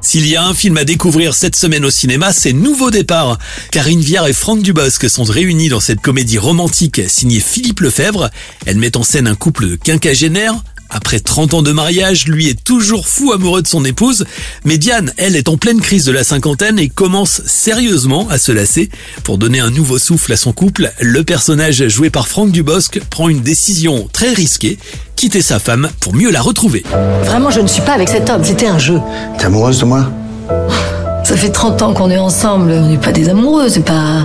S'il y a un film à découvrir cette semaine au cinéma, c'est Nouveau Départ. Karine Viard et Franck Dubosc sont réunis dans cette comédie romantique signée Philippe Lefebvre. Elle met en scène un couple de après 30 ans de mariage, lui est toujours fou amoureux de son épouse, mais Diane, elle, est en pleine crise de la cinquantaine et commence sérieusement à se lasser. Pour donner un nouveau souffle à son couple, le personnage joué par Franck Dubosc prend une décision très risquée, quitter sa femme pour mieux la retrouver. Vraiment, je ne suis pas avec cet homme, c'était un jeu. T'es amoureuse de moi? Ça fait 30 ans qu'on est ensemble, on n'est pas des amoureux, c'est pas...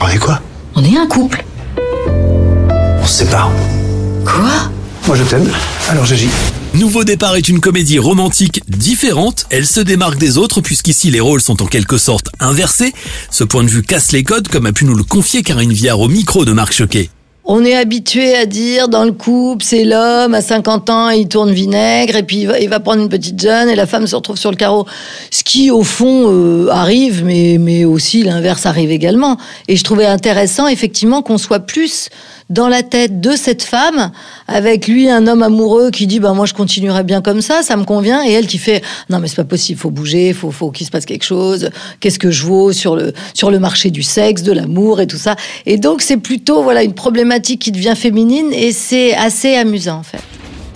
On est quoi? On est un couple. On se sépare. Quoi? Moi je t'aime, alors j'agis. Nouveau départ est une comédie romantique différente. Elle se démarque des autres puisqu'ici les rôles sont en quelque sorte inversés. Ce point de vue casse les codes comme a pu nous le confier Karine Viard au micro de Marc Choquet. On est habitué à dire dans le couple, c'est l'homme, à 50 ans, il tourne vinaigre, et puis il va, prendre une petite jeune, et la femme se retrouve sur le carreau. Ce qui, au fond, euh, arrive, mais, mais aussi l'inverse arrive également. Et je trouvais intéressant, effectivement, qu'on soit plus dans la tête de cette femme, avec lui un homme amoureux qui dit bah moi je continuerai bien comme ça, ça me convient, et elle qui fait non mais c'est pas possible, faut bouger, faut faut qu'il se passe quelque chose. Qu'est-ce que je vaux sur le sur le marché du sexe, de l'amour et tout ça. Et donc c'est plutôt voilà une problématique qui devient féminine et c'est assez amusant en fait.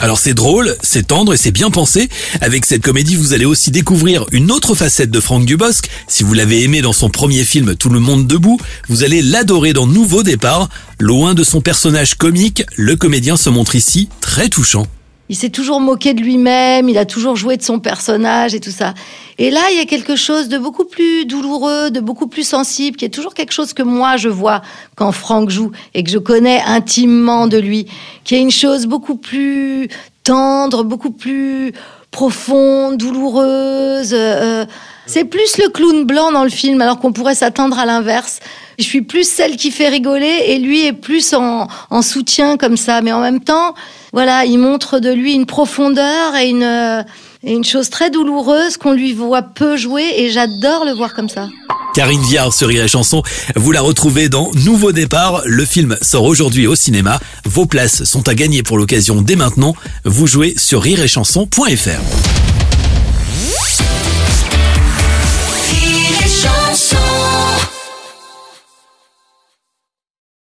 Alors c'est drôle, c'est tendre et c'est bien pensé. Avec cette comédie, vous allez aussi découvrir une autre facette de Franck Dubosc. Si vous l'avez aimé dans son premier film Tout le monde debout, vous allez l'adorer dans Nouveau départ. Loin de son personnage comique, le comédien se montre ici très touchant. Il s'est toujours moqué de lui-même, il a toujours joué de son personnage et tout ça. Et là, il y a quelque chose de beaucoup plus douloureux, de beaucoup plus sensible, qui est toujours quelque chose que moi je vois quand Franck joue et que je connais intimement de lui, qui est une chose beaucoup plus tendre, beaucoup plus profonde, douloureuse. euh, c'est plus le clown blanc dans le film, alors qu'on pourrait s'attendre à l'inverse. Je suis plus celle qui fait rigoler et lui est plus en, en soutien comme ça. Mais en même temps, voilà, il montre de lui une profondeur et une, euh, et une chose très douloureuse qu'on lui voit peu jouer et j'adore le voir comme ça. Karine Viard sur Rire et Chanson, vous la retrouvez dans Nouveau départ. Le film sort aujourd'hui au cinéma. Vos places sont à gagner pour l'occasion dès maintenant. Vous jouez sur rireetchanson.fr.